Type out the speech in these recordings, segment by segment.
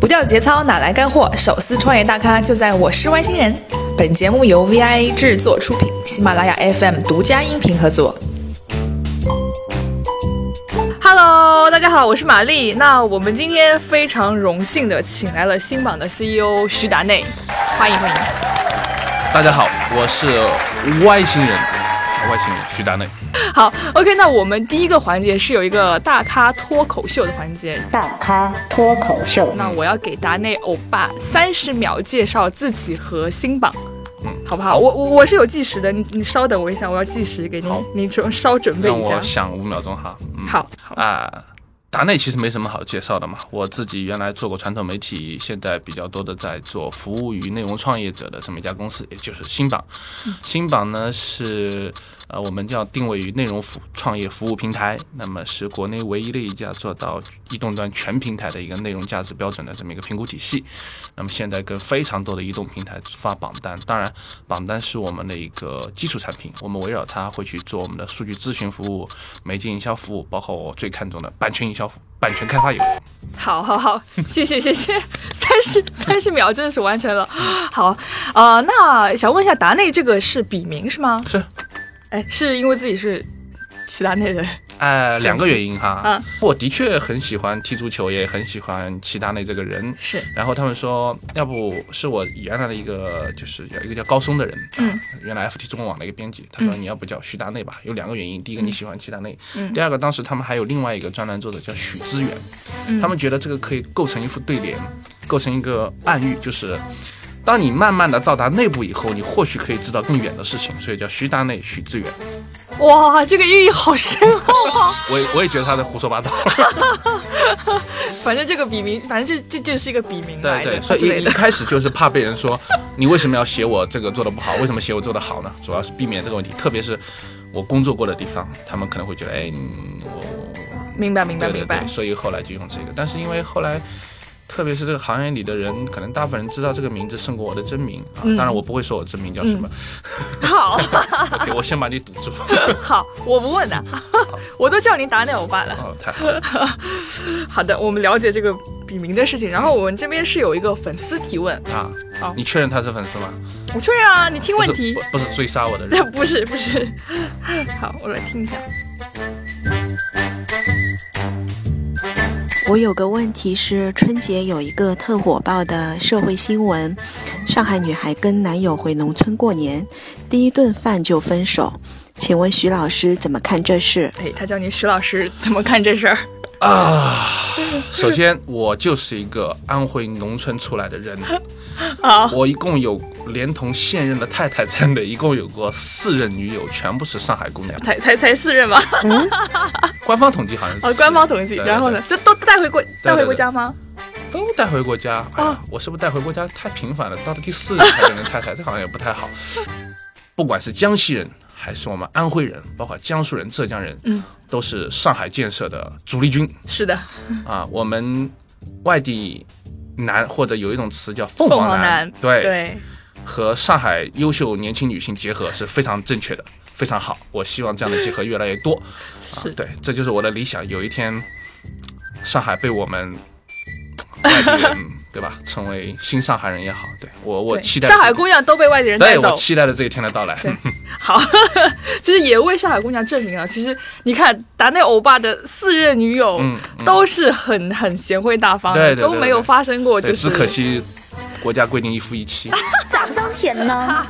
不掉节操哪来干货？手撕创业大咖就在我是外星人。本节目由 VIA 制作出品，喜马拉雅 FM 独家音频合作。Hello，大家好，我是玛丽。那我们今天非常荣幸的请来了新榜的 CEO 徐达内，欢迎欢迎。大家好，我是外星人，外星人徐达内。好，OK，那我们第一个环节是有一个大咖脱口秀的环节。大咖脱口秀，那我要给达内欧巴三十秒介绍自己和新榜，嗯好不好？我我我是有计时的，你你稍等我一下，我要计时给您好，您准稍准备一下我。想五秒钟哈。嗯，好，好，啊。达内其实没什么好介绍的嘛，我自己原来做过传统媒体，现在比较多的在做服务于内容创业者的这么一家公司，也就是新榜。新榜呢是呃我们叫定位于内容服创业服务平台，那么是国内唯一的一家做到移动端全平台的一个内容价值标准的这么一个评估体系。那么现在跟非常多的移动平台发榜单，当然榜单是我们的一个基础产品，我们围绕它会去做我们的数据咨询服务、媒介营销服务，包括我最看重的版权营销服务、版权开发业务。好，好，好，谢谢，谢谢，三十三十秒真的是完成了。好，呃，那想问一下，达内这个是笔名是吗？是，哎，是因为自己是齐达内的，哎，两个原因哈，嗯我的确很喜欢踢足球，也很喜欢齐达内这个人。是然后他们说，要不是我原来的一个，就是有一个叫高松的人，嗯啊，原来 FT 中文网的一个编辑，他说嗯你要不叫徐达内吧？有两个原因，第一个你喜欢齐达内，嗯第二个当时他们还有另外一个专栏作者叫许知远，嗯他们觉得这个可以构成一副对联，构成一个暗喻，就是。当你慢慢的到达内部以后，你或许可以知道更远的事情，所以叫徐达内、许志远。哇，这个寓意好深厚啊！我也我也觉得他在胡说八道。反正这个笔名，反正这这就是一个笔名来着对对，所。以一一开始就是怕被人说你为什么要写我这个做的不好，为什么写我做的好呢？主要是避免这个问题，特别是我工作过的地方，他们可能会觉得，哎，嗯我明白，明白，明白。所以后来就用这个。但是因为后来，特别是这个行业里的人，可能大部分人知道这个名字胜过我的真名啊。嗯当然我不会说我真名叫什么。好我先把你堵住。好，我不问的，我都叫您达内欧巴了。哦，太好了好的，我们了解这个笔名的事情。然后我们这边是有一个粉丝提问，啊好！你确认他是粉丝吗？我确认啊，你听问题。不不是追杀我的人。不是不是，好，我来听一下。我有个问题是，春节有一个特火爆的社会新闻，上海女孩跟男友回农村过年，第一顿饭就分手。请问徐老师怎么看这事？哎，他叫你徐老师，怎么看这事儿？啊，首先我就是一个安徽农村出来的人，啊，我一共有连同现任的太太在内，一共有过四任女友，全部是上海姑娘。才才才四任吧？官方统计好像是哦，官方统计。然后呢？这都带回过带回对过家吗？都带回过家。哎呀，我是不是带回过家太频繁了？到了第四任才认成太太，这好像也不太好。不管是江西人还是我们安徽人，包括江苏人、浙江人，嗯，都是上海建设的主力军。是的，啊，我们外地男或者有一种词叫凤凤凰男，对，对，和上海优秀年轻女性结合是非常正确的，非常好。我希望这样的结合越来越多。啊是，对，这就是我的理想。有一天，上海被我们外地人，对吧，成为新上海人也好，对我我期待上海姑娘都被外地人带走。对我期待着这一天的到来。好，其实也为上海姑娘证明了，其实你看达内欧巴的四任女友都是很很贤惠大方的，对对对都没有发生过，就是只可惜国家规定一夫一妻。咋不上甜呢？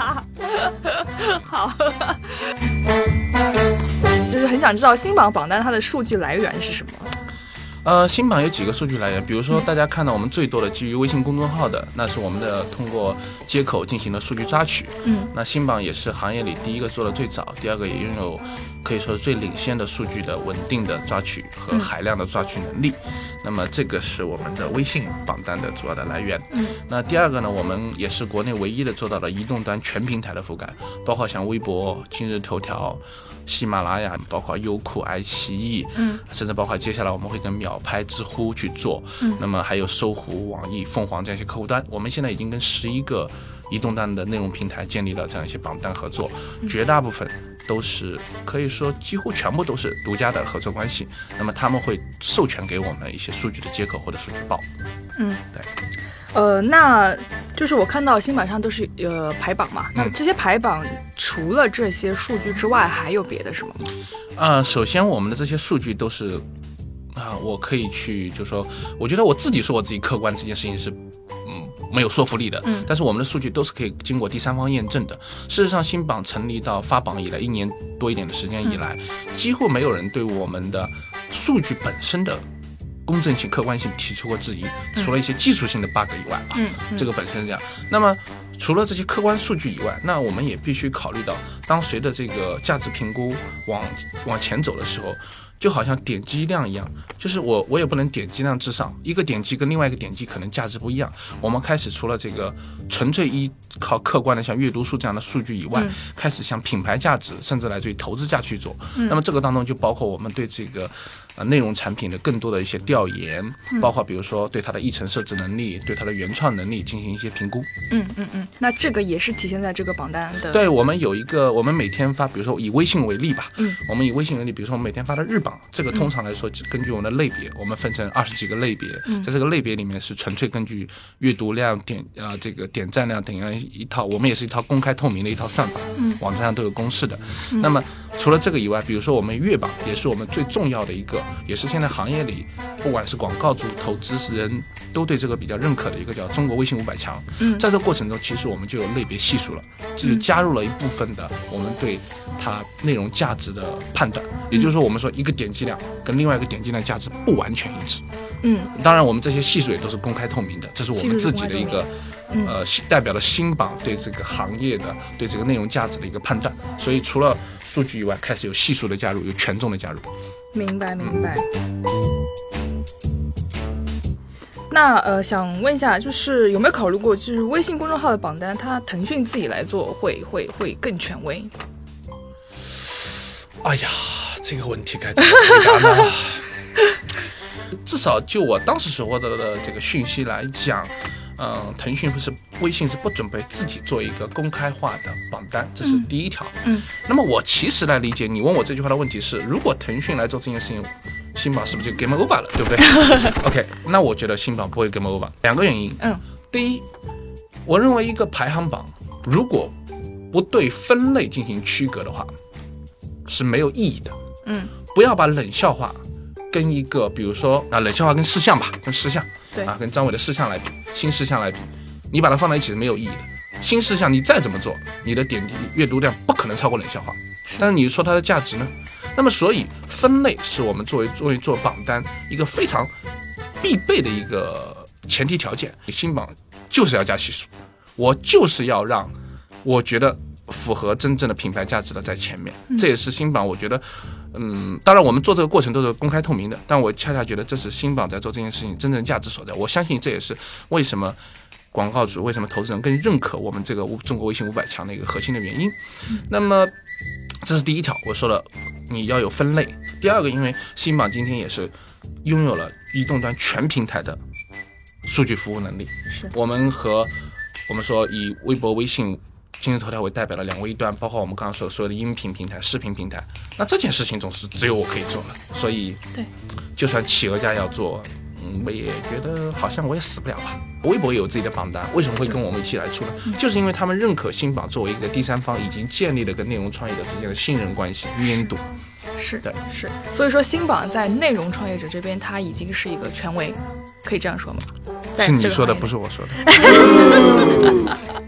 好，就是很想知道新榜榜单它的数据来源是什么？呃，新榜有几个数据来源，比如说大家看到我们最多的基于微信公众号的，那是我们的通过接口进行的数据抓取。嗯，那新榜也是行业里第一个做的最早，第二个也拥有可以说是最领先的数据的稳定的抓取和海量的抓取能力。那么这个是我们的微信榜单的主要的来源。嗯，那第二个呢，我们也是国内唯一的做到了移动端全平台的覆盖，包括像微博、今日头条。喜马拉雅，包括优酷、爱奇艺，嗯，甚至包括接下来我们会跟秒拍、知乎去做，嗯那么还有搜狐、网易、凤凰这样一些客户端，我们现在已经跟十一个移动端的内容平台建立了这样一些榜单合作，绝大部分都是可以说几乎全部都是独家的合作关系。那么他们会授权给我们一些数据的接口或者数据包。嗯，对。呃，那就是我看到新版上都是呃排榜嘛，那嗯这些排榜除了这些数据之外，还有别的什么吗？呃，首先我们的这些数据都是啊，我可以去，就说，我觉得我自己说我自己客观这件事情是，嗯，没有说服力的。嗯但是我们的数据都是可以经过第三方验证的。事实上，新榜成立到发榜以来一年多一点的时间以来，几乎没有人对我们的数据本身的。公正性、客观性提出过质疑，除了一些技术性的 bug 以外啊，嗯这个本身是这样。那么除了这些客观数据以外，那我们也必须考虑到，当随着这个价值评估往往前走的时候，就好像点击量一样，就是我我也不能点击量至上，一个点击跟另外一个点击可能价值不一样。我们开始除了这个纯粹依靠客观的像阅读数这样的数据以外，嗯开始向品牌价值甚至来自于投资价去做。那么这个当中就包括我们对这个呃内容产品的更多的一些调研，包括比如说对它的议程设置能力、对它的原创能力进行一些评估。嗯嗯嗯，那这个也是体现在这个榜单的。，对我们有一个，我们每天发，比如说以微信为例吧，嗯，我们以微信为例，比如说我们每天发的日榜，这个通常来说，根据我们的类别，我们分成二十几个类别，嗯在这个类别里面是纯粹根据阅读量、点啊、这个点赞量等样一套，我们也是一套公开透明的一套算法，嗯网站上都有公示的。那么除了这个以外，比如说我们月榜也是我们最重要的一个，也是现在行业里不管是广告主、投资人都对这个比较认可的一个叫中国微信五百强。嗯在这过程中，其实我们就有类别系数了，这就加入了一部分的我们对它内容价值的判断。也就是说，我们说一个点击量跟另外一个点击量价值不完全一致。嗯当然，我们这些系数也都是公开透明的，这是我们自己的一个嗯呃新代表了新榜对这个行业的对这个内容价值的一个判断。所以除了数据以外，开始有系数的加入，有权重的加入。明白明白。那呃，想问一下，就是有没有考虑过，就是微信公众号的榜单，它腾讯自己来做会会会更权威？哎呀，这个问题该怎么回答呢？至少就我当时所获得的这个讯息来讲，嗯、腾讯不是微信是不准备自己做一个公开化的榜单，这是第一条。嗯，那么我其实来理解你问我这句话的问题是，如果腾讯来做这件事情，新榜是不是就 game over 了，对不对？OK，那我觉得新榜不会 game over，两个原因。嗯，第一，我认为一个排行榜如果不对分类进行区隔的话，是没有意义的。嗯，不要把冷笑话跟一个，比如说啊，冷笑话跟事项吧，跟事项，对啊，跟张伟的事项来比，新事项来比，你把它放在一起是没有意义的。新事项你再怎么做，你的点击阅读量不可能超过冷笑话，但是你说它的价值呢？那么所以分类是我们作为作为做榜单一个非常必备的一个前提条件。新榜就是要加系数，我就是要让我觉得符合真正的品牌价值的在前面，这也是新榜我觉得。嗯，当然，我们做这个过程都是公开透明的，但我恰恰觉得这是新榜在做这件事情真正价值所在。我相信这也是为什么广告主、为什么投资人更认可我们这个中国微信五百强的一个核心的原因。那么，这是第一条，我说了，你要有分类。第二个，因为新榜今天也是拥有了移动端全平台的数据服务能力，我们和我们说以微博、微信。今日头条为代表的两位一端，包括我们刚刚说所说的音频平台、视频平台，那这件事情总是只有我可以做了，所以对，就算企鹅家要做，嗯，我也觉得好像我也死不了吧。微博也有自己的榜单，为什么会跟我们一起来出呢？就是因为他们认可新榜作为一个第三方，已经建立了跟内容创业者之间的信任关系、粘度。是的是，所以说新榜在内容创业者这边，它已经是一个权威，可以这样说吗？在是你说的，不是我说的。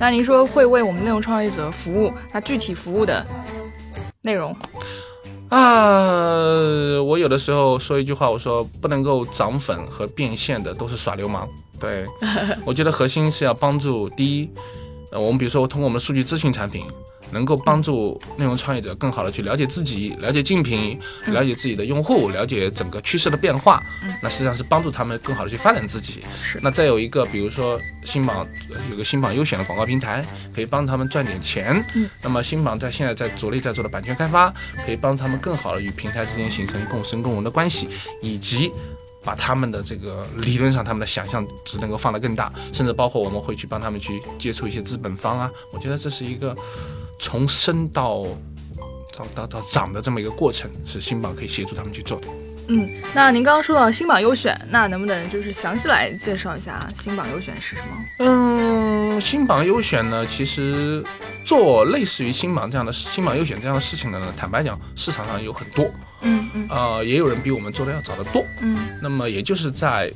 那您说会为我们内容创业者服务，那具体服务的内容，啊，我有的时候说一句话，我说不能够涨粉和变现的都是耍流氓。对，我觉得核心是要帮助第一，呃，我们比如说通过我们的数据咨询产品，能够帮助内容创业者更好的去了解自己、了解竞品、了解自己的用户、了解整个趋势的变化。那实际上是帮助他们更好的去发展自己。是那再有一个，比如说新榜呃有个新榜优选的广告平台，可以帮他们赚点钱。嗯，那么新榜在现在在着力在做的版权开发，可以帮他们更好的与平台之间形成共生共荣的关系，以及把他们的这个理论上他们的想象值能够放得更大，甚至包括我们会去帮他们去接触一些资本方啊。我觉得这是一个从生到到到到长的这么一个过程，是新榜可以协助他们去做的。嗯，那您刚刚说到新榜优选，那能不能就是详细来介绍一下新榜优选是什么？嗯，新榜优选呢，其实做类似于新榜这样的新榜优选这样的事情的呢，坦白讲，市场上有很多，嗯嗯呃，也有人比我们做的要早得多。嗯那么也就是在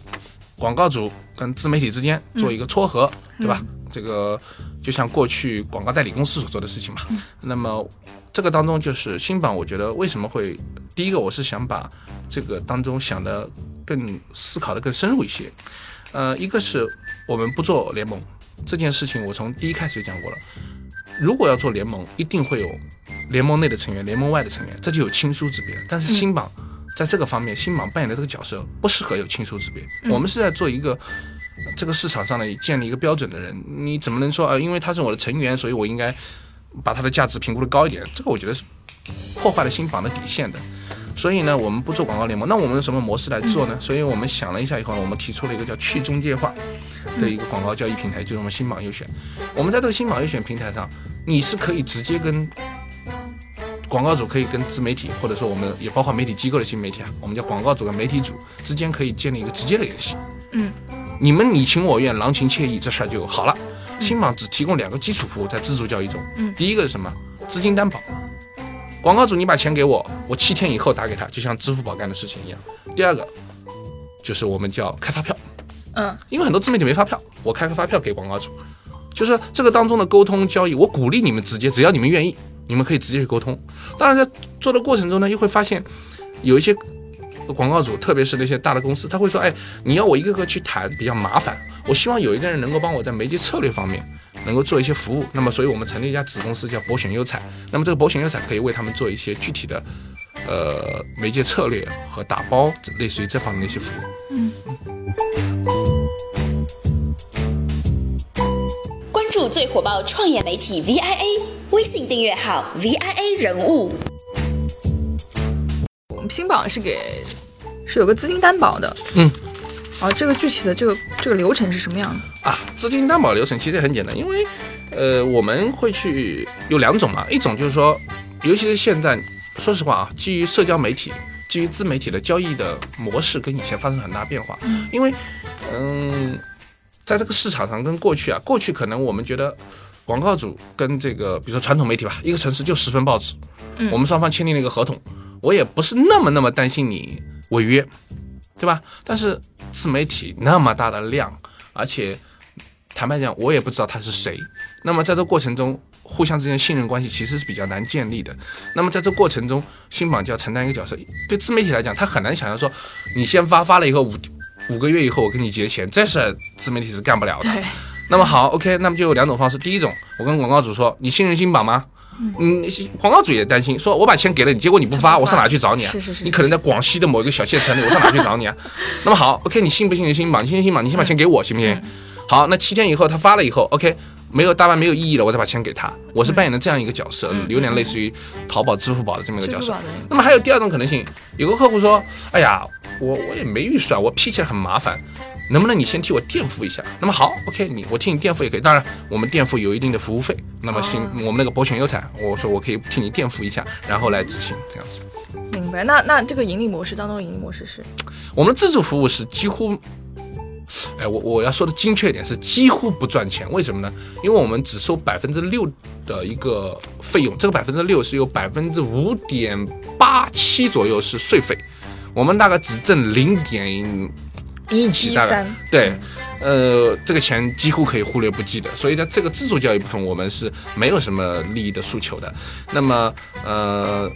广告主跟自媒体之间做一个撮合，对吧？这个就像过去广告代理公司所做的事情嘛。那么这个当中就是新榜，我觉得为什么会第一个，我是想把这个当中想的更思考的更深入一些。呃，一个是我们不做联盟这件事情，我从第一开始就讲过了。如果要做联盟，一定会有联盟内的成员、联盟外的成员，这就有亲疏之别。但是新榜在这个方面，新榜扮演的这个角色不适合有亲疏之别。我们是在做一个呃这个市场上的建立一个标准的人，你怎么能说啊、因为他是我的成员，所以我应该把他的价值评估的高一点？这个我觉得是破坏了新榜的底线的。所以呢，我们不做广告联盟，那我们用什么模式来做呢？所以我们想了一下以后，我们提出了一个叫去中介化的一个广告交易平台，就是我们新榜优选。我们在这个新榜优选平台上，你是可以直接跟广告主可以跟自媒体，或者说我们也包括媒体机构的新媒体啊，我们叫广告主跟媒体主之间可以建立一个直接的联系。嗯，你们你情我愿，郎情妾意，这事儿就好了。新榜只提供两个基础服务在自助交易中，嗯第一个是什么？资金担保。广告主你把钱给我，我七天以后打给他，就像支付宝干的事情一样。第二个就是我们叫开发票，嗯因为很多自媒体没发票，我开个发票给广告主，就是这个当中的沟通交易，我鼓励你们直接，只要你们愿意，你们可以直接去沟通。当然，在做的过程中呢，又会发现有一些广告主，特别是那些大的公司，他会说：“哎，你要我一个个去谈，比较麻烦。我希望有一个人能够帮我在媒介策略方面能够做一些服务。”那么，所以我们成立一家子公司叫博选优彩。那么这个博选优彩可以为他们做一些具体的呃媒介策略和打包，类似于这方面的一些服务。关注最火爆创业媒体 VIA，微信订阅号 VIA 人物。我们新榜是给是有个资金担保的，嗯，啊，这个具体的这个这个流程是什么样的？啊，资金担保流程其实也很简单，因为呃我们会去有两种嘛，一种就是说，尤其是现在，说实话啊，基于社交媒体、基于自媒体的交易的模式跟以前发生很大变化，因为嗯，在这个市场上跟过去啊，过去可能我们觉得。广告主跟这个，比如说传统媒体吧，一个城市就十份报纸，嗯。我们双方签订了一个合同，我也不是那么那么担心你违约，对吧？但是自媒体那么大的量，而且坦白讲，我也不知道他是谁。那么在这过程中，互相之间信任关系其实是比较难建立的。那么在这过程中，新榜就要承担一个角色。对自媒体来讲，他很难想象说，你先发发了以后五五个月以后我跟你结钱，这事儿自媒体是干不了的。对，那么好，OK，那么就有两种方式。第一种，我跟广告主说，你信任新榜吗？嗯，广告主也担心，说我把钱给了你，结果你不发，我上哪去找你啊？是是是你可能在广西的某一个小县城里，我上哪去找你啊？那么好，OK，你信不信你信吧？你信任新榜，你先把钱给我，行不行？好，那七天以后他发了以后，OK，没有大半没有意义了，我再把钱给他。我是扮演的这样一个角色，嗯有点类似于淘宝、支付宝的这么一个角色。那么还有第二种可能性，有个客户说，哎呀，我我也没预算，我批起来很麻烦。能不能你先替我垫付一下？那么好，OK，你我替你垫付也可以。当然，我们垫付有一定的服务费。那么新、哦我们那个博选优彩，我说我可以替你垫付一下，然后来执行这样子。明白。那那这个盈利模式当中的盈利模式是？我们的自助服务是几乎，哎，我我要说的精确一点是几乎不赚钱。为什么呢？因为我们只收百分之六的一个费用，这个百分之六是有百分之五点八七左右是税费，我们大概只挣零点一级，大概对。呃，这个钱几乎可以忽略不计的，所以在这个自助教育部分，我们是没有什么利益的诉求的。那么，呃，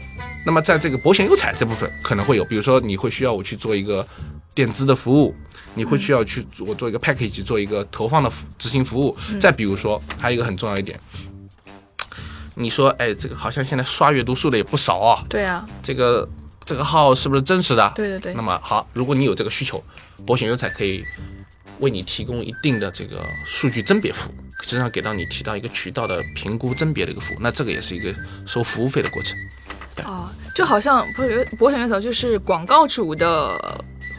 那么在这个博险优彩这部分可能会有，比如说你会需要我去做一个垫资的服务，你会需要去我做一个 package，做一个投放的执行服务。再比如说，还有一个很重要一点，你说，哎，这个好像现在刷阅读数的也不少啊，对啊，这个这个号是不是真实的？对对对那么好，如果你有这个需求，保险优才可以为你提供一定的这个数据甄别服务，实际上给到你提到一个渠道的评估甄别的一个服务，那这个也是一个收服务费的过程。啊，就好像不是博选月草就是广告主的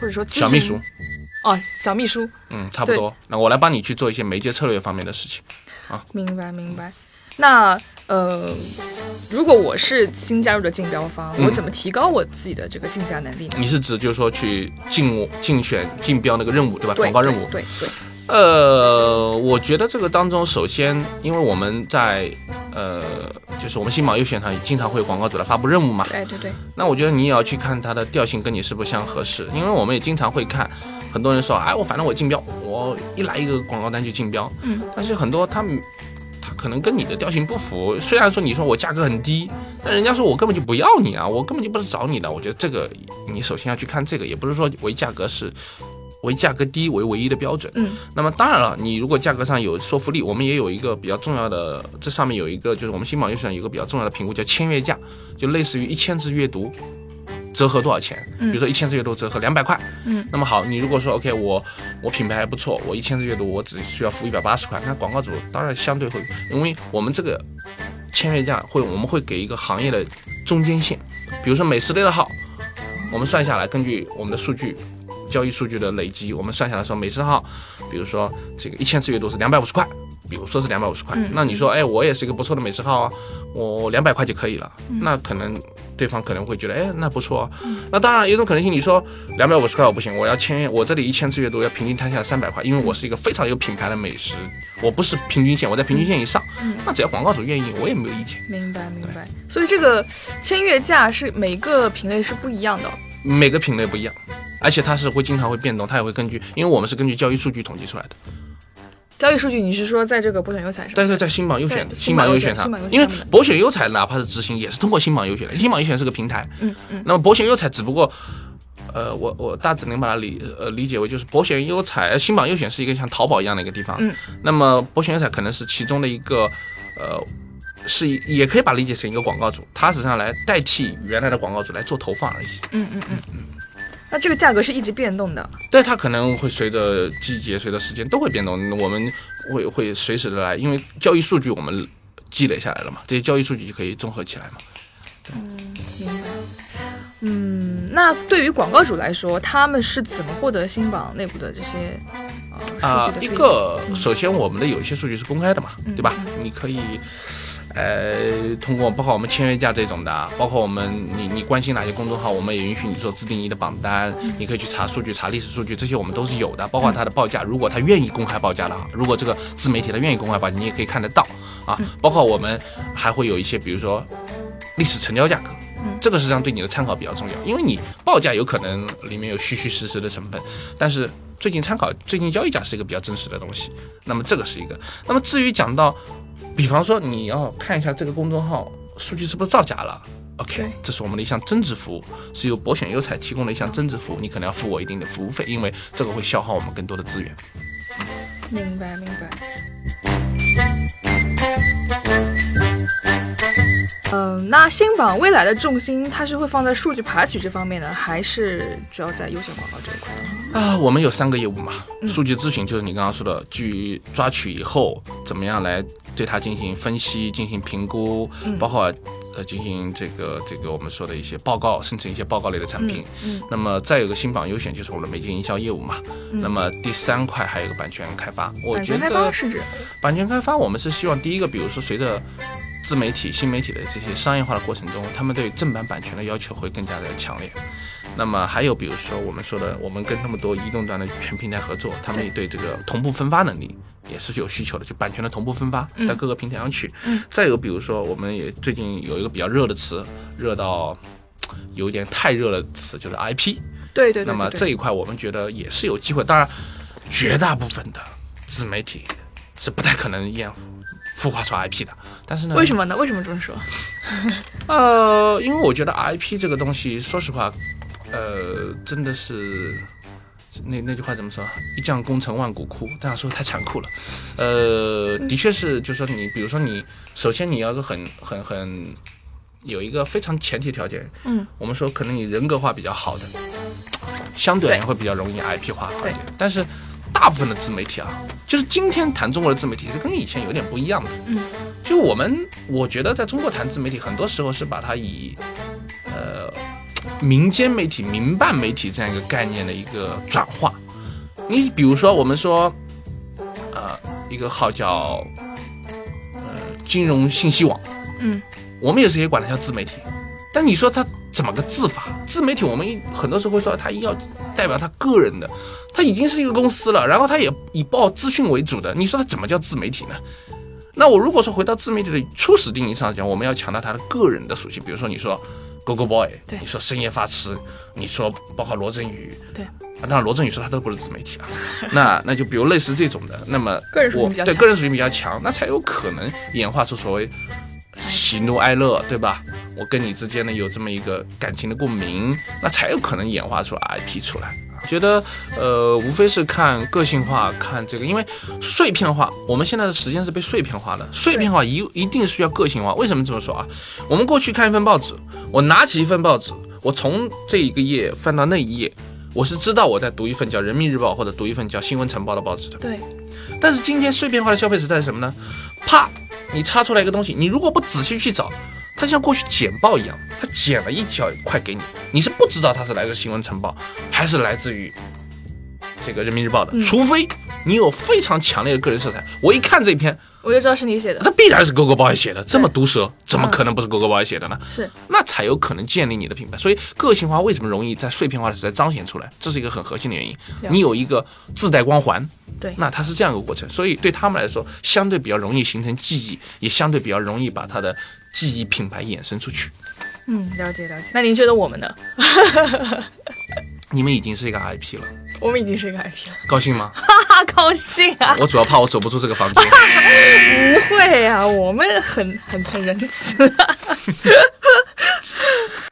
或者说小秘书，哦，小秘书，嗯，差不多。那我来帮你去做一些媒介策略方面的事情。啊明白明白。那呃，如果我是新加入的竞标方，嗯我怎么提高我自己的这个竞价能力呢？你是指就是说去竞竞选竞标那个任务对吧？对广告任务。对对，呃，我觉得这个当中，首先，因为我们在呃，就是我们新榜优选上经常会有广告主来发布任务嘛，对对对，那我觉得你也要去看它的调性跟你是不是相合适，因为我们也经常会看，很多人说，哎，我反正我竞标，我一来一个广告单就竞标，嗯，但是很多他们。他可能跟你的调性不符，虽然说你说我价格很低，但人家说我根本就不要你啊，我根本就不是找你的。我觉得这个你首先要去看这个，也不是说唯价格是唯价格低为唯一的标准。嗯，那么当然了，你如果价格上有说服力，我们也有一个比较重要的，这上面有一个就是我们新榜优选有一个比较重要的评估叫签约价，就类似于一千字阅读。折合多少钱？比如说一千字阅读折合两百块。嗯，那么好，你如果说 OK，我我品牌还不错，我一千字阅读我只需要付一百八十块，那广告主当然相对会，因为我们这个签约价会我们会给一个行业的中间线，比如说美食类的号，我们算下来，根据我们的数据。交易数据的累积，我们算下来说，美食号，比如说这个一千次阅读是两百五十块，比如说是两百五十块，嗯那你说，哎，我也是一个不错的美食号啊，我两百块就可以了，嗯那可能对方可能会觉得，哎，那不错、啊。那当然有一种可能性，你说两百五十块我不行，我要签约，我这里一千次阅读要平均摊下三百块，因为我是一个非常有品牌的美食，我不是平均线，我在平均线以上，嗯那只要广告主愿意，我也没有意见。明白明白。所以这个签约价是每个品类是不一样的哦。每个品类不一样，而且它是会经常会变动，它也会根据，因为我们是根据交易数据统计出来的。交易数据，你是说在这个博选优彩上？但是在新榜优选新榜优选上因为博选优彩哪怕是执行，也是通过新榜优选的。新榜优选是个平台，嗯嗯那么博选优彩只不过，呃，我我大致能把它理呃理解为就是博选优彩、呃新榜优选是一个像淘宝一样的一个地方，嗯，那么博选优彩可能是其中的一个，呃。是，也可以把它理解成一个广告主，它实际上来代替原来的广告主来做投放而已。嗯嗯嗯嗯。那这个价格是一直变动的。对，它可能会随着季节、随着时间都会变动，我们会会随时的来，因为交易数据我们积累下来了嘛，这些交易数据就可以综合起来嘛。嗯明白。嗯，那对于广告主来说，他们是怎么获得新榜内部的这些呃啊、一数据的推荐？个首先我们的有一些数据是公开的嘛，嗯对吧？你可以。呃，通过包括我们签约价这种的，包括我们你你关心哪些公众号，我们也允许你做自定义的榜单，你可以去查数据、查历史数据，这些我们都是有的。包括它的报价，如果他愿意公开报价的话，如果这个自媒体他愿意公开报价，你也可以看得到啊。包括我们还会有一些，比如说历史成交价格，这个实际上对你的参考比较重要，因为你报价有可能里面有虚虚实实的成分，但是最近参考最近交易价是一个比较真实的东西，那么这个是一个。那么至于讲到，比方说你要看一下这个公众号数据是不是造假了。OK，这是我们的一项增值服务，是由博选优彩提供的一项增值服务，你可能要付我一定的服务费，因为这个会消耗我们更多的资源。明白明白。嗯，那新榜未来的重心，它是会放在数据爬取这方面呢，还是主要在优选广告这一块？啊，我们有三个业务嘛，嗯数据咨询就是你刚刚说的，基于抓取以后，怎么样来对它进行分析、进行评估，嗯包括呃进行这个这个我们说的一些报告，生成一些报告类的产品。嗯那么再有个新榜优选就是我们的媒介营销业务嘛。那么第三块还有个版权开发，我觉版权开发得是指版权开发我们是希望第一个，比如说随着自媒体、新媒体的这些商业化的过程中，他们对正版版权的要求会更加的强烈。那么还有比如说我们说的，我们跟那么多移动端的全平台合作，他们也对这个同步分发能力也是有需求的，就版权的同步分发嗯在各个平台上去。嗯再有比如说，我们也最近有一个比较热的词，热到 有一点太热的词，就是 IP。对对对那么这一块我们觉得也是有机会，当然，绝大部分的自媒体是不太可能验孵化出 IP 的。但是呢，为什么呢？为什么这么说？呃，因为我觉得 IP 这个东西，说实话，呃，真的是那那句话怎么说？一将功成万骨枯，这样说太残酷了。呃，的确是，就是说你，比如说你，首先你要是很很很有一个非常前提条件，嗯，我们说可能你人格化比较好的，相对而言会比较容易 IP 化好一点。但是大部分的自媒体啊，就是今天谈中国的自媒体是跟以前有点不一样的。嗯，就我们我觉得在中国谈自媒体，很多时候是把它以呃民间媒体、民办媒体这样一个概念的一个转化。你比如说，我们说，呃，一个号叫呃金融信息网，嗯，我们也是可以管它叫自媒体。但你说它怎么个自法？自媒体我们一很多时候会说它要代表他个人的，它已经是一个公司了，然后它也以报资讯为主的，你说它怎么叫自媒体呢？那我如果说回到自媒体的初始定义上讲，我们要强调它的个人的属性，比如说你说 Google Boy，对你说深夜发痴，你说包括罗振宇，对啊，当然罗振宇说他都不是自媒体啊，那那就比如类似这种的，那么个人属性我对个人属性比较强，那才有可能演化出所谓喜怒哀乐，对吧？我跟你之间呢有这么一个感情的共鸣，那才有可能演化出 IP 出来。觉得呃，无非是看个性化，看这个，因为碎片化，我们现在的时间是被碎片化的，碎片化一一定需要个性化。为什么这么说啊？我们过去看一份报纸，我拿起一份报纸，我从这一个页翻到那一页，我是知道我在读一份叫《人民日报》或者读一份叫《新闻晨报》的报纸的。对，但是今天碎片化的消费时代是什么呢？啪，你插出来一个东西，你如果不仔细去找，它像过去剪报一样，它剪了一小块给你，你是不知道它是来自新闻晨报还是来自于这个人民日报的，嗯除非你有非常强烈的个人色彩。我一看这篇，我就知道是你写的，这必然是狗狗 boy 写的，这么毒舌，怎么可能不是狗狗 boy 写的呢？是那才有可能建立你的品牌。所以个性化为什么容易在碎片化的时代彰显出来？这是一个很核心的原因。你有一个自带光环，对那它是这样一个过程，所以对他们来说，相对比较容易形成记忆，也相对比较容易把它的记忆品牌衍生出去。嗯，了解了解。那您觉得我们呢？你们已经是一个 IP 了，我们已经是一个 IP 了，高兴吗？哈哈，高兴啊！我主要怕我走不出这个房间。不会啊，我们很很很仁慈。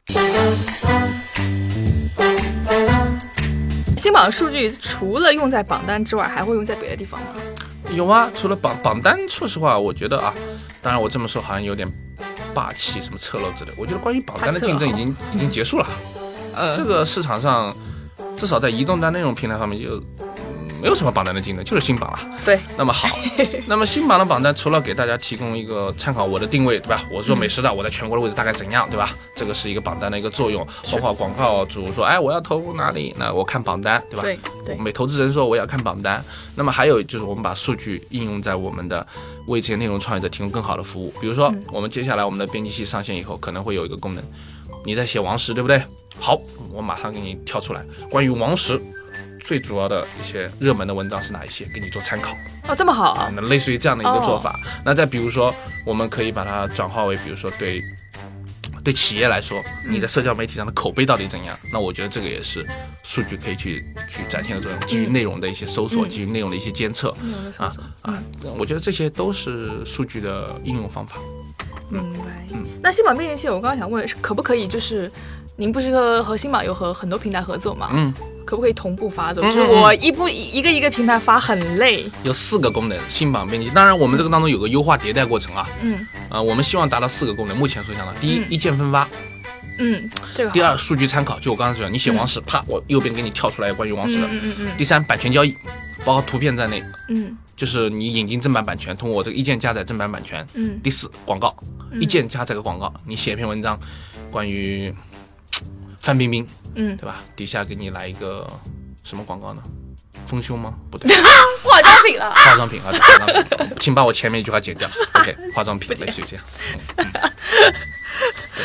新榜数据除了用在榜单之外，还会用在别的地方吗？有啊，除了榜榜单，说实话，我觉得啊，当然我这么说好像有点霸气，什么侧漏之类。我觉得关于榜单的竞争已经已经结束了。呃这个市场上，至少在移动端内容平台方面就。嗯没有什么榜单的竞争，就是新榜了。对，那么好，那么新榜的榜单除了给大家提供一个参考我的定位，对吧？我是做美食的，我在全国的位置大概怎样，对吧？这个是一个榜单的一个作用，包括广告主说，哎，我要投哪里，那我看榜单，对吧？对对每投资人说我也要看榜单。那么还有就是我们把数据应用在我们的为这些内容创业者提供更好的服务。比如说，我们接下来我们的编辑器上线以后，可能会有一个功能，你在写王石，对不对？好，我马上给你跳出来关于王石。最主要的一些热门的文章是哪一些？给你做参考。哦，这么好啊！那类似于这样的一个做法。那再比如说，我们可以把它转化为，比如说对对企业来说，你在社交媒体上的口碑到底怎样？那我觉得这个也是数据可以去去展现的作用，基于内容的一些搜索，基于内容的一些监测啊索啊，我觉得这些都是数据的应用方法。明白。那新榜便利器，我刚刚想问，是可不可以就是，您不是和和新榜有和很多平台合作吗？嗯，可不可以同步发走？嗯就是我一步一个一个平台发很累。有四个功能，新版编辑。当然，我们这个当中有个优化迭代过程啊。嗯啊，我们希望达到四个功能。目前所想的，第一嗯，一键分发；嗯，这个第二，数据参考，就我刚才说的，你写王室，啪，我右边给你跳出来关于王室的。嗯嗯嗯第三，版权交易，包括图片在内，嗯就是你引进正版版权，通过我这个一键加载正版版权。嗯第四，广告，一键加载个广告，你写一篇文章，关于范冰冰，嗯，对吧？底下给你来一个什么广告呢？丰胸吗？不对，化妆品了。化妆品啊，化妆品，请把我前面一句话剪掉。OK，化妆品类似于这样。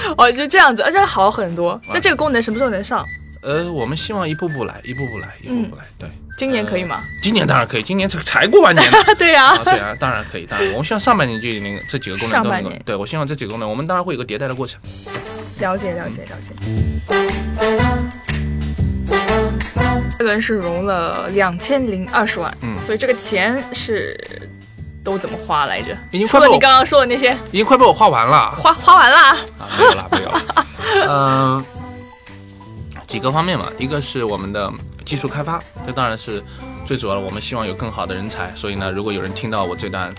哦，就这样子，而且好很多。那这个功能什么时候能上？呃，我们希望一步步来，一步步来，一步步来。对，今年可以吗？今年当然可以，今年这才过完年呢。对呀、啊，对啊，当然可以，当然，我们希望上半年就那个这几个功能都。能够对我希望这几个功能，我们当然会有个迭代的过程。了解了解了解。这轮是融了两千零二十万，嗯所以这个钱是都怎么花来着？已经快被我除了你刚刚说的那些，已经快被我花完了花花完了。啊，没有了，没有了。嗯、几个方面嘛，一个是我们的技术开发，这当然是最主要的。我们希望有更好的人才，所以呢，如果有人听到我这段，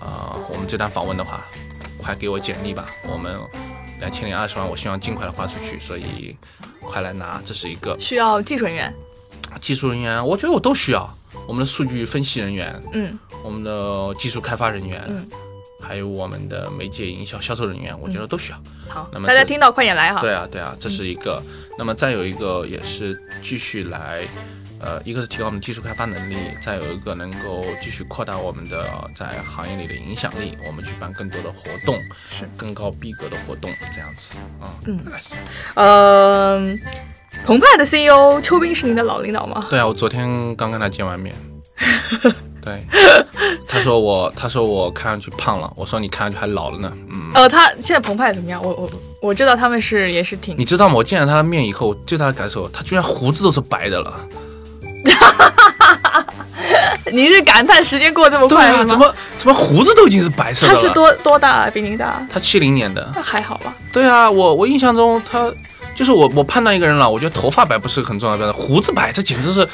呃，我们这段访问的话，快给我简历吧。我们两千零二十万，我希望尽快的花出去，所以快来拿，这是一个需要技术人员，技术人员，我觉得我都需要。我们的数据分析人员，嗯我们的技术开发人员，嗯还有我们的媒介营销销售人员，我觉得都需要。好那，么大家听到快点来哈。对啊，对啊，这是一个。那么再有一个也是继续来，呃，一个是提高我们技术开发能力，再有一个能够继续扩大我们的在行业里的影响力，我们举办更多的活动，是更高逼格的活动，这样子啊。嗯嗯、澎湃的 CEO 邱斌是您的老领导吗？对啊，我昨天刚跟他见完面。对，他说我，他说我看上去胖了，我说你看上去还老了呢。嗯，呃，他现在澎湃怎么样？我我我知道他们是也是挺你知道吗？我见了他的面以后，最大的感受，他居然胡子都是白的了。你是感叹时间过得这么对啊，快？怎么怎么胡子都已经是白色的了？他是多多大啊？比您大？他七零年的。那还好吧？对啊，我我印象中他就是我我判断一个人了，我觉得头发白不是很重要的标准，胡子白这简直是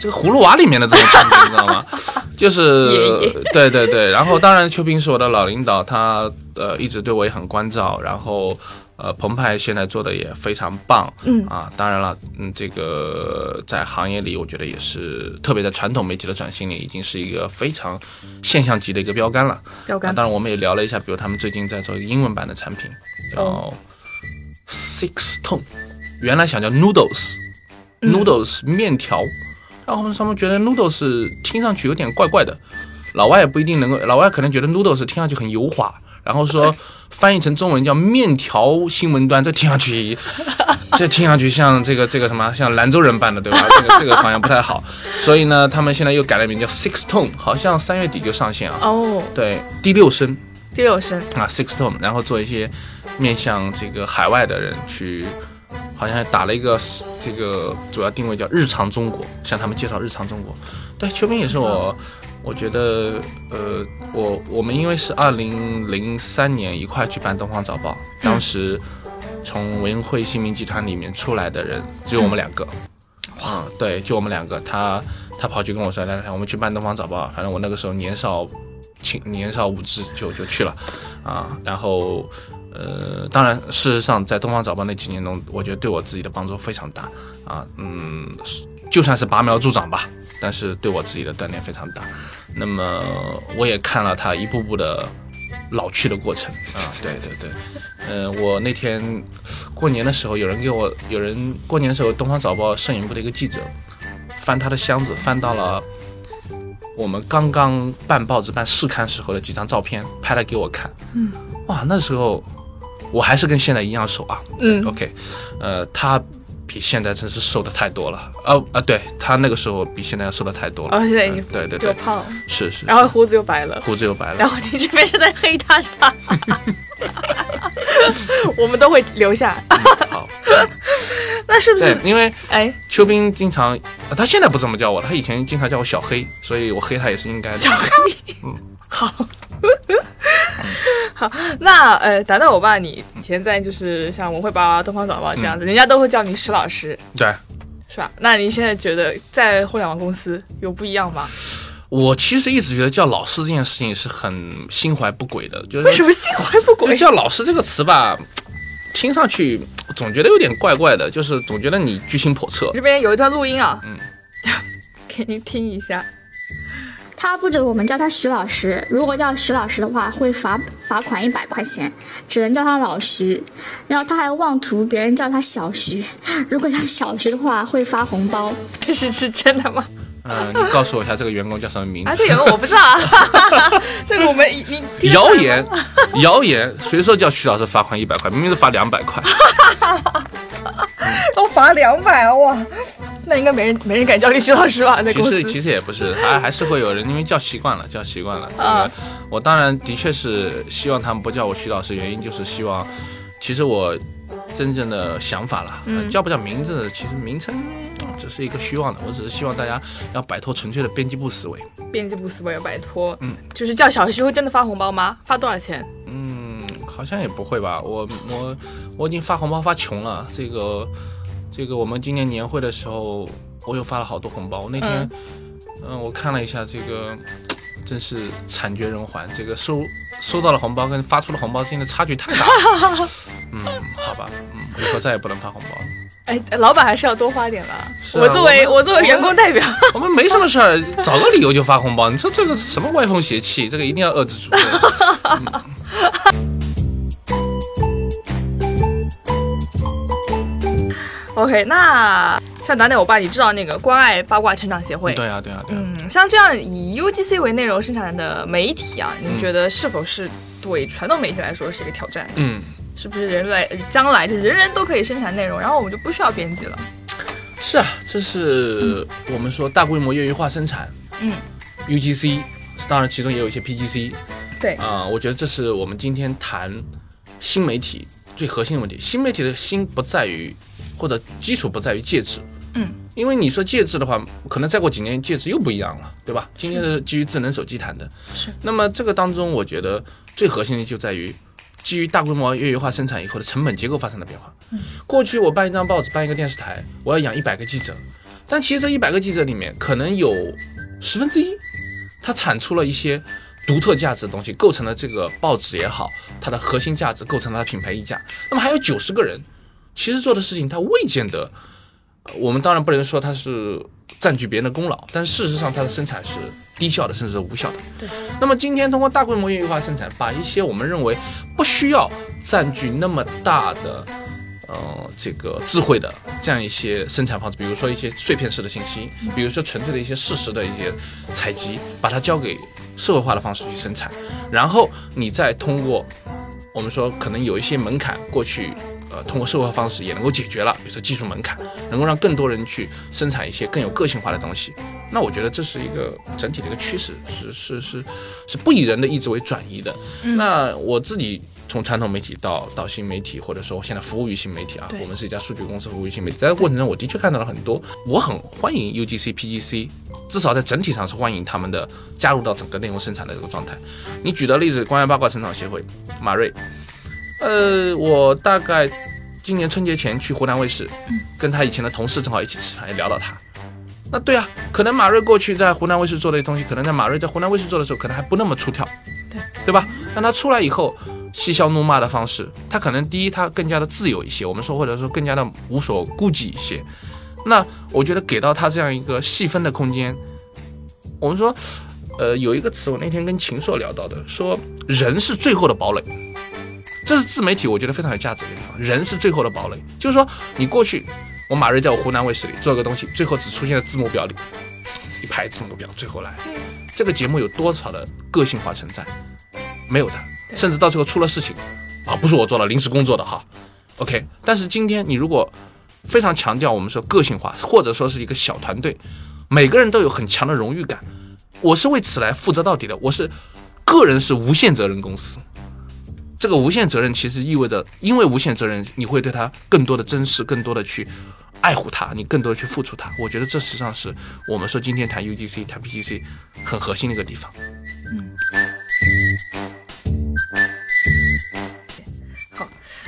这个葫芦娃里面的这种程度，你知道吗？就是对对对，然后当然邱斌是我的老领导，他呃一直对我也很关照，然后。呃，澎湃现在做的也非常棒，嗯啊，当然了，嗯，这个在行业里，我觉得也是，特别在传统媒体的转型里，已经是一个非常现象级的一个标杆了。标杆那当然，我们也聊了一下，比如他们最近在做一个英文版的产品，叫哦 Six Tone，原来想叫 Noodles，Noodles、嗯 Noodles 面条，然后他们觉得 Noodles 听上去有点怪怪的，老外也不一定能够，老外可能觉得 Noodles 听上去很油滑，然后说翻译成中文叫面条新闻端，这听上去，这听上去像这个这个什么，像兰州人办的，对吧？这个这个好像不太好，所以呢，他们现在又改了名叫 Six Tone，好像三月底就上线啊。哦，对，第六声第六声啊，Six Tone，然后做一些面向这个海外的人去，好像打了一个这个主要定位叫日常中国，向他们介绍日常中国。对，邱斌也是我，我觉得呃，我我们因为是二零零三年一块去办《东方早报》，当时从文汇新民集团里面出来的人只有我们两个，嗯，对，就我们两个，他他跑去跟我说，来来来，我们去办《东方早报》，反正我那个时候年少青年少无知，就就去了，啊，然后呃，当然，事实上在《东方早报》那几年中，我觉得对我自己的帮助非常大，啊，嗯，就算是拔苗助长吧，但是对我自己的锻炼非常大。那么我也看了他一步步的老去的过程 啊，对对对，呃，我那天过年的时候，有人给我，有人过年的时候，《东方早报》摄影部的一个记者翻他的箱子，翻到了我们刚刚办报纸办试刊时候的几张照片，拍来给我看。嗯，哇，那时候我还是跟现在一样瘦啊。嗯 OK，呃，他比现在真是瘦的太多了。啊啊，对他那个时候比现在要瘦的太多了。哦现在已经嗯对对对，又胖了，是是。然后胡子又白了。胡子又白了然。后你这边是在黑他是吧？我们都会留下。好，那是不是？，因为哎，秋斌经常，呃他现在不这么叫我了，他以前经常叫我小黑，所以我黑他也是应该的。小黑，嗯好，好。那呃，达达欧巴，你以前在就是像文汇报啊、东方早报这样子，人家都会叫你石老师，对，是吧？那你现在觉得在互联网公司有不一样吗？我其实一直觉得叫老师这件事情是很心怀不轨的，就是为什么心怀不就轨？叫老师这个词吧，听上去总觉得有点怪怪的，就是总觉得你居心叵测。这边有一段录音啊，嗯，给您听一下。他不准我们叫他徐老师，如果叫徐老师的话，会罚罚款一百块钱，只能叫他老徐。然后他还妄图别人叫他小徐，如果叫小徐的话，会发红包。这是是真的吗？嗯、你告诉我一下这个员工叫什么名啊，字？这个我不知道啊，这个我们你谣言，谣言，谁说叫徐老师罚款一百块？明明是罚两百块。都罚两百啊哇！那应该没人没人敢叫你徐老师吧？在公司其实其实也不是，还还是会有人因为叫习惯了，叫习惯了。这个、啊我当然的确是希望他们不叫我徐老师，原因就是希望，其实我真正的想法啦，呃嗯叫不叫名字，其实名称呃只是一个虚妄的，我只是希望大家要摆脱纯粹的编辑部思维。编辑部思维要摆脱，嗯，就是叫小徐会真的发红包吗？发多少钱？嗯，好像也不会吧，我我我已经发红包发穷了，这个这个我们今年年会的时候，我又发了好多红包，那天嗯、我看了一下这个。真是惨绝人寰，这个收收到了红包跟发出了红包之间的差距太大了。嗯，好吧，嗯，以后再也不能发红包了。哎，老板还是要多发点吧。啊我作为我我作为员工代表，我们没什么事儿，找个理由就发红包。你说这个是什么歪风邪气？这个一定要遏制住。OK，那像打点我爸，你知道那个关爱八卦成长协会？对啊，对啊，对啊。嗯，像这样以 UGC 为内容生产的媒体啊，嗯你觉得是否是对传统媒体来说是一个挑战？嗯，是不是人类将来就人人都可以生产内容，然后我们就不需要编辑了？是啊，这是我们说大规模业余化生产。嗯，UGC，当然其中也有一些 PGC 对，啊、我觉得这是我们今天谈新媒体最核心的问题。新媒体的新不在于或者基础不在于介质。嗯，因为你说介质的话，可能再过几年介质又不一样了，对吧？今天是基于智能手机谈的，是。那么这个当中，我觉得最核心的就在于基于大规模业余化生产以后的成本结构发生了变化。过去我办一张报纸，办一个电视台，我要养一百个记者，但其实这一百个记者里面，可能有十分之一，他产出了一些独特价值的东西，构成了这个报纸也好，它的核心价值，构成了它品牌溢价。那么还有九十个人，其实做的事情他未见得，呃我们当然不能说他是占据别人的功劳，但事实上它的生产是低效的，甚至是无效的。对。那么今天通过大规模业余化生产，把一些我们认为不需要占据那么大的。呃，这个智慧的这样一些生产方式，比如说一些碎片式的信息，比如说纯粹的一些事实的一些采集，把它交给社会化的方式去生产，然后你再通过我们说可能有一些门槛，过去呃通过社会化方式也能够解决了，比如说技术门槛，能够让更多人去生产一些更有个性化的东西。那我觉得这是一个整体的一个趋势，是是是是不以人的意志为转移的。那我自己从传统媒体到到新媒体，或者说现在服务于新媒体啊，我们是一家数据公司服务于新媒体，在这个过程中，我的确看到了很多，我很欢迎 UGC、PGC，至少在整体上是欢迎他们的加入到整个内容生产的这个状态。你举的例子，关于八卦生产协会，马瑞，呃，我大概今年春节前去湖南卫视，跟他以前的同事正好一起吃饭，也聊到他。那对啊，可能马瑞过去在湖南卫视做的东西，可能在马瑞在湖南卫视做的时候，可能还不那么出挑，对对吧？但他出来以后，嬉笑怒骂的方式，他可能第一他更加的自由一些，我们说或者说更加的无所顾忌一些。那我觉得给到他这样一个细分的空间，我们说，呃，有一个词我那天跟秦朔聊到的，说人是最后的堡垒。这是自媒体我觉得非常有价值的地方，人是最后的堡垒。就是说，你过去我马瑞在我湖南卫视里做个东西，最后只出现在字幕表里，一排字幕表，最后来，这个节目有多少的个性化存在？没有的，甚至到最后出了事情，啊，不是我做了，临时工作的哈，OK。但是今天你如果非常强调我们说个性化，或者说是一个小团队，每个人都有很强的荣誉感，我是为此来负责到底的，我是个人是无限责任公司。这个无限责任其实意味着，因为无限责任，你会对他更多的珍视，更多的去爱护他，你更多的去付出他。我觉得这实际上是我们说今天谈 UGC、谈 PGC 很核心的一个地方。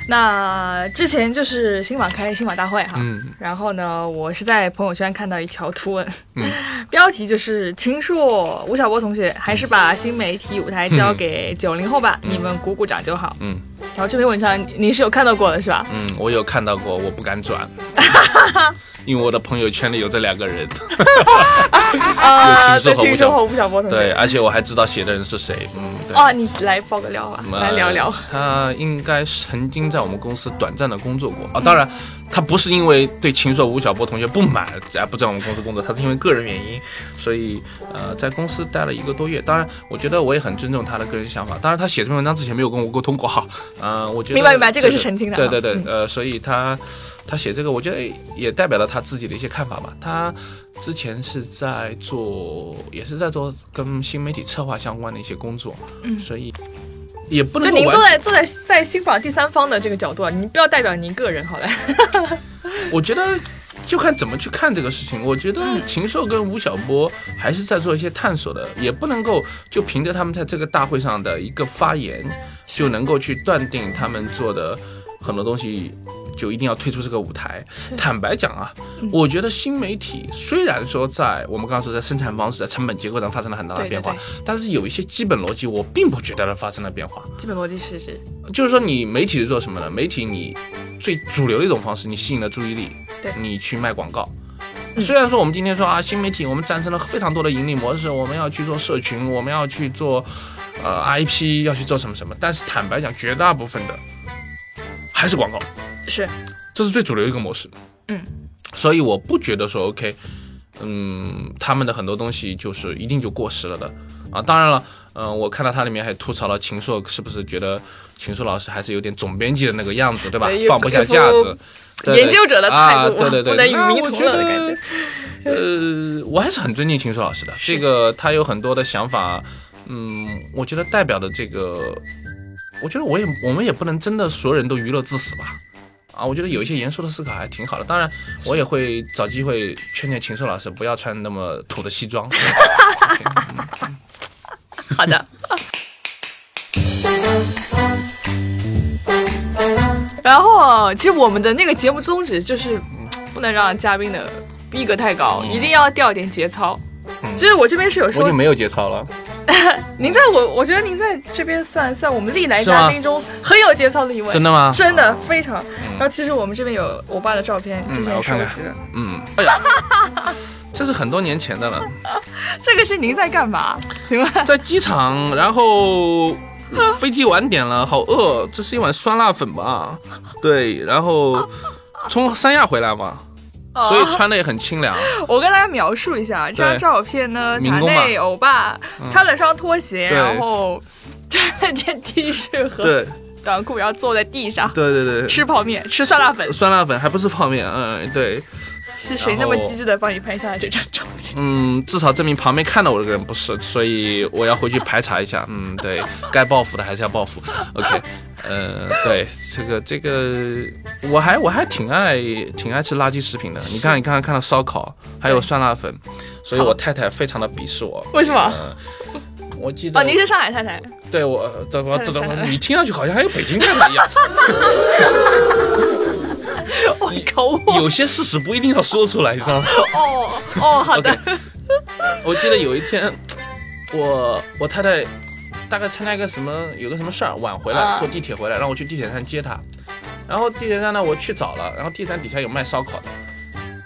那之前就是新网开新网大会哈，嗯。然后呢，我是在朋友圈看到一条图文，嗯。标题就是秦朔、吴晓波同学还是把新媒体舞台交给九零后吧，你们鼓鼓掌就好。嗯然后这篇文章您是有看到过的是吧？嗯，我有看到过，我不敢转，因为我的朋友圈里有这两个人。啊，对，有秦朔和吴晓秦朔和吴晓波同学。对，而且我还知道写的人是谁。嗯，对。哦，你来爆个料吧，呃来聊聊。他应该曾经在我们公司短暂的工作过啊，当然，他不是因为对秦朔、吴晓波同学不满而不在我们公司工作，他是因为个人原因，所以呃在公司待了一个多月。当然，我觉得我也很尊重他的个人想法。当然，他写这篇文章之前没有跟我沟通过哈，呃，我觉得明白明白这个是澄清的对对对，呃，所以他他写这个，我觉得也代表了他自己的一些看法吧。他之前是在做，也是在做跟新媒体策划相关的一些工作，嗯所以也不能就您坐在坐在在新榜第三方的这个角度啊，您不要代表您个人好了。我觉得就看怎么去看这个事情。我觉得禽兽跟吴晓波还是在做一些探索的，也不能够就凭着他们在这个大会上的一个发言，就能够去断定他们做的很多东西。就一定要退出这个舞台。坦白讲啊，嗯我觉得新媒体虽然说在我们刚刚说在生产方式、在成本结构上发生了很大的变化，对但是有一些基本逻辑，我并不觉得它发生了变化。基本逻辑是是，就是说，你媒体是做什么的？媒体你最主流的一种方式，你吸引了注意力，对你去卖广告。虽然说我们今天说啊，新媒体我们战胜了非常多的盈利模式，我们要去做社群，我们要去做呃 IP，要去做什么什么，但是坦白讲，绝大部分的还是广告，是这是最主流一个模式。嗯，所以我不觉得说 OK，嗯，他们的很多东西就是一定就过时了的啊。当然了，嗯、我看到它里面还吐槽了秦朔，是不是觉得秦朔老师还是有点总编辑的那个样子，对吧？放不下架子。研究者的态度，啊、对对对，不能与那民同我觉得乐的感觉。呃，我还是很尊敬秦朔老师的，这个他有很多的想法，嗯，我觉得代表的这个，我觉得我也我们也不能真的所有人都娱乐至死吧。啊，我觉得有一些严肃的思考还挺好的。当然，我也会找机会劝劝秦朔老师不要穿那么土的西装。好的。然后，其实我们的那个节目宗旨就是不能让嘉宾的逼格太高，一定要掉点节操。其实我这边是有说我就，没有节操了。您在我，我觉得您在这边算算我们历来嘉宾中很有节操的一位，真的吗？真的非常。然后其实我们这边有我爸的照片，之前收集的。嗯，哎呀，这是很多年前的了，这个是您在干嘛？请问？在机场，然后飞机晚点了，好饿，这是一碗酸辣粉吧？对，然后从三亚回来嘛，所以穿的也很清凉。我跟大家描述一下这张照片呢，塔内欧巴穿了双拖鞋，对。然后穿了件 T 恤和短裤，然后坐在地上对对对，吃泡面，吃酸辣粉。酸辣粉还不是泡面，嗯，对，是谁那么机智的帮你拍下了这张照片？嗯，至少证明旁边看到我这个人不是，所以我要回去排查一下。嗯，对该报复的还是要报复。OK，呃，对这个这个，我还我还挺爱挺爱吃垃圾食品的。你看，你刚才看到烧烤，还有酸辣粉，所以我太太非常的鄙视我。为什么呃我记得哦，您是上海太太，对我，对我，太太对我，你听上去好像还有北京太太一样。我口误。有些事实不一定要说出来，你知道吗？哦哦，好的我记得有一天，我我太太大概参加一个什么有个什么事儿，晚回来啊坐地铁回来，让我去地铁站接她。然后地铁站呢，我去早了，然后地铁站底下有卖烧烤的，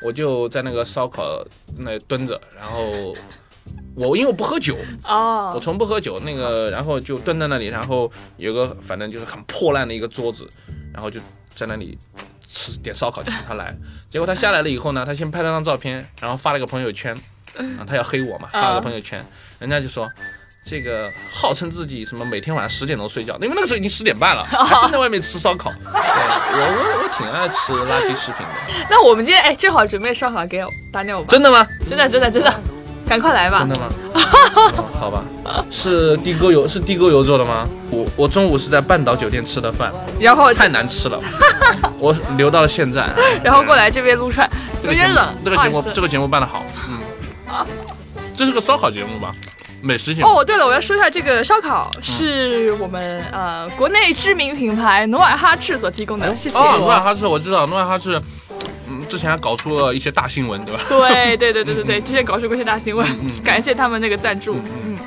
我就在那个烧烤那蹲着，然后我因为我不喝酒，我哦，从不喝酒，那个然后就蹲在那里，然后有个反正就是很破烂的一个桌子，然后就在那里吃点烧烤，请他来。结果他下来了以后呢，他先拍了张照片，然后发了个朋友圈，啊，他要黑我嘛，发了个朋友圈，人家就说。这个号称自己什么每天晚上十点钟睡觉，因为那个时候已经十点半了，还蹲在外面吃烧烤。对我我我挺爱吃垃圾食品的，那我们今天哎，正好准备烧烤给大妞吧，真的吗？真的真的真的，赶快来吧真！的吗？哦好吧，是地沟油是地沟油做的吗？我我中午是在半岛酒店吃的饭，然后太难吃了，我留到了现在。然后过来这边撸串，有点冷。这个节目这个节目办得好，嗯，这是个烧烤节目吧？美食节目。哦，对了，我要说一下，这个烧烤是我们呃国内知名品牌努尔哈赤所提供的，谢谢。哦，努尔哈赤我知道，努尔哈赤，嗯，之前还搞出了一些大新闻，对吧？对对对对对对，之前搞出过一些大新闻，感谢他们那个赞助。嗯。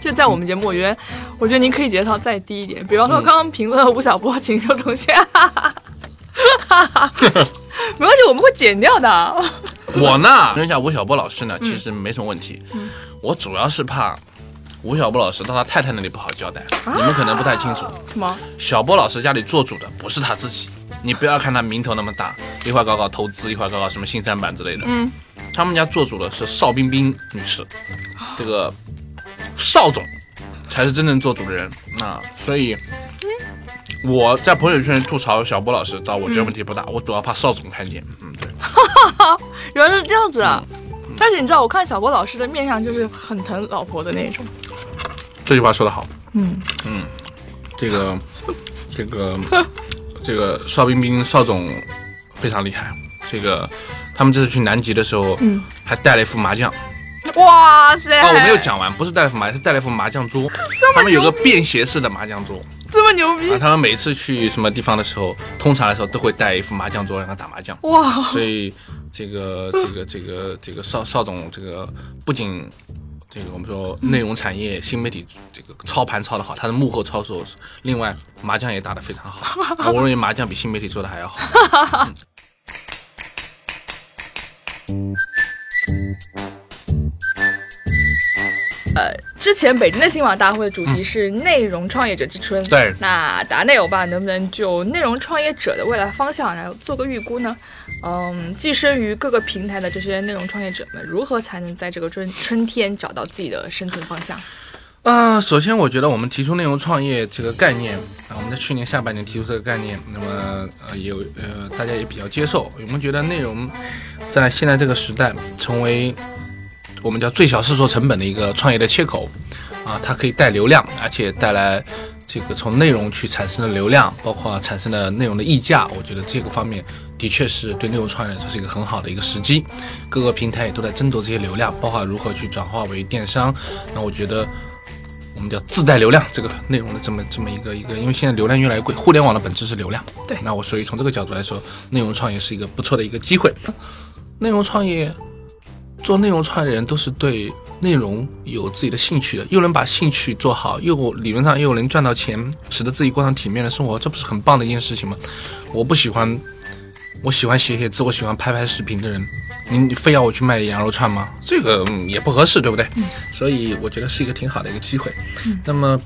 就在我们节目，我觉得，我觉得您可以节操再低一点，比方说刚刚评论吴晓波禽兽同学，哈哈哈哈没关系，我们会剪掉的。我呢，跟一下吴晓波老师嗯。呢，其实没什么问题，我主要是怕吴晓波老师到他太太那里不好交代，啊你们可能不太清楚。什么？小波老师家里做主的不是他自己，你不要看他名头那么大，一会儿搞搞投资，一会儿搞搞什么新三板之类的。嗯，他们家做主的是邵冰冰女士，这个邵总才是真正做主的人。那所以。我在朋友圈吐槽小波老师，倒我觉得问题不大，我主要怕邵总看见。嗯，对，原来是这样子啊！但是你知道，我看小波老师的面相就是很疼老婆的那种。这句话说得好。嗯嗯，这个这个 这个邵冰冰邵总非常厉害。这个他们这次去南极的时候，嗯，还带了一副麻将。哇塞！哦，我没有讲完，不是带了副麻，是带了副麻将桌。他们有个便携式的麻将桌这么牛逼啊，他们每次去什么地方的时候，通常来说都会带一副麻将桌让他打麻将。哇！所以这个这个这个这个邵邵总这个不仅这个我们说内容产业、新媒体这个操盘操得好，他的幕后操作，另外麻将也打得非常好。啊我认为麻将比新媒体做的还要好。之前北京的新网大会的主题是内容创业者之春。对那达内欧巴能不能就内容创业者的未来方向来做个预估呢？嗯，寄生于各个平台的这些内容创业者们，如何才能在这个春春天找到自己的生存方向？啊、首先我觉得我们提出内容创业这个概念啊，我们在去年下半年提出这个概念，那么呃也有呃大家也比较接受。我们觉得内容在现在这个时代成为我们叫最小试错成本的一个创业的切口啊，它可以带流量，而且带来这个从内容去产生的流量，包括产生的内容的溢价，我觉得这个方面的确是对内容创业者是一个很好的一个时机。各个平台也都在争夺这些流量，包括如何去转化为电商。那我觉得。我们叫自带流量这个内容的这么这么一个一个，因为现在流量越来越贵，互联网的本质是流量。对那我所以从这个角度来说，内容创业是一个不错的一个机会。内容创业，做内容创业的人都是对内容有自己的兴趣的，又能把兴趣做好，又理论上又能赚到钱，使得自己过上体面的生活，这不是很棒的一件事情吗？我不喜欢，我喜欢写写字，我喜欢拍拍视频的人，你你非要我去卖羊肉串吗？这个、嗯、也不合适，对不对？所以我觉得是一个挺好的一个机会。那么，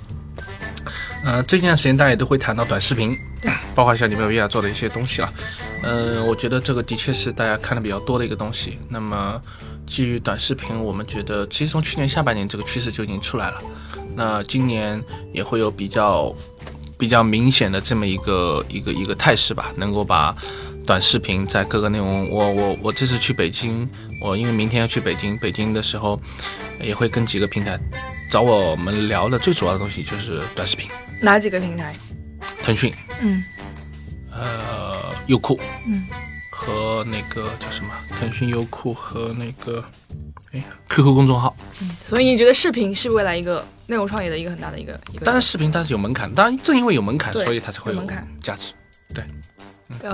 呃，最近段时间大家也都会谈到短视频，包括像你们 VR 做的一些东西了。嗯、我觉得这个的确是大家看的比较多的一个东西。那么，基于短视频，我们觉得其实从去年下半年这个趋势就已经出来了。那今年也会有比较比较明显的这么一个一个一个态势吧，能够把短视频在各个内容，我我我这次去北京，我因为明天要去北京，北京的时候也会跟几个平台找我们聊的最主要的东西就是短视频，哪几个平台？腾讯，嗯呃，优酷，嗯，和那个叫什么？腾讯、优酷和那个，哎呀，QQ 公众号。所以你觉得视频是未来一个内容创业的一个很大的一个一个？当然，视频它是有门槛，当然正因为有门槛，所以它才会有门槛价值。了解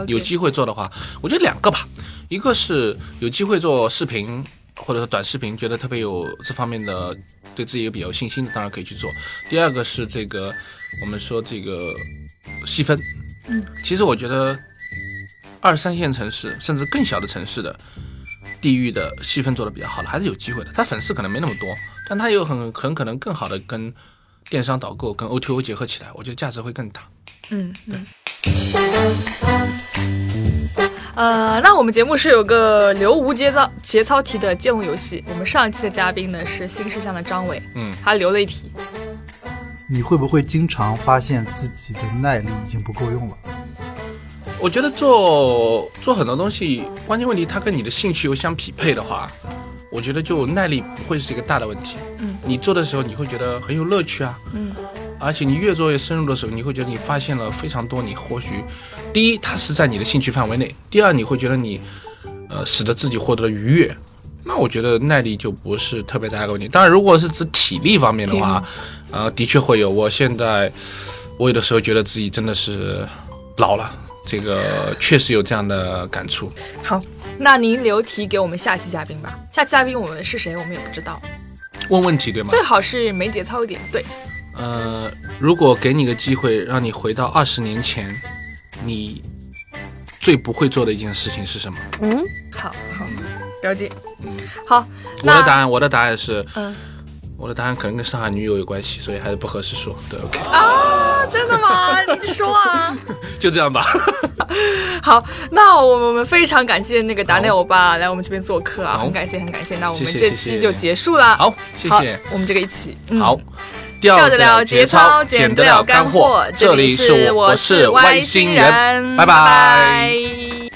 有机会做的话，我觉得两个吧，一个是有机会做视频或者说短视频，觉得特别有这方面的对自己有比较有信心的，当然可以去做。第二个是这个我们说这个细分，嗯，其实我觉得二三线城市甚至更小的城市的地域的细分做的比较好的，还是有机会的。他粉丝可能没那么多，但他有很很可能更好的跟电商导购跟 O T O 结合起来，我觉得价值会更大。嗯嗯。呃，那我们节目是有个留无节操节操题的接龙游戏。我们上一期的嘉宾呢是新事项的张伟，嗯，他留了一题，你会不会经常发现自己的耐力已经不够用了？我觉得做做很多东西，关键问题它跟你的兴趣又相匹配的话，我觉得就耐力不会是一个大的问题。嗯，你做的时候你会觉得很有乐趣啊，嗯，而且你越做越深入的时候，你会觉得你发现了非常多你或许，第一它是在你的兴趣范围内，第二你会觉得你，呃，使得自己获得了愉悦。那我觉得耐力就不是特别大的问题。当然，如果是指体力方面的话，呃，的确会有。我现在，我有的时候觉得自己真的是老了，这个确实有这样的感触。好，那您留题给我们下期嘉宾吧。下期嘉宾我们是谁，我们也不知道，问问题对吗？最好是没节操一点。对，呃，如果给你个机会，让你回到二十年前，你最不会做的一件事情是什么？嗯，好好了解。嗯，好，我的答案，我的答案是，嗯我的答案可能跟上海女友有关系，所以还是不合适说。对，OK，啊，真的吗？你说啊。就这样吧。好，那我们非常感谢那个达内欧巴来我们这边做客啊，很感谢很感谢。那我们这期就结束了。好，谢好谢。我们这个一起，嗯好，掉掉得了节操，减减得了干货。这里是我是是外星星人，拜拜拜。拜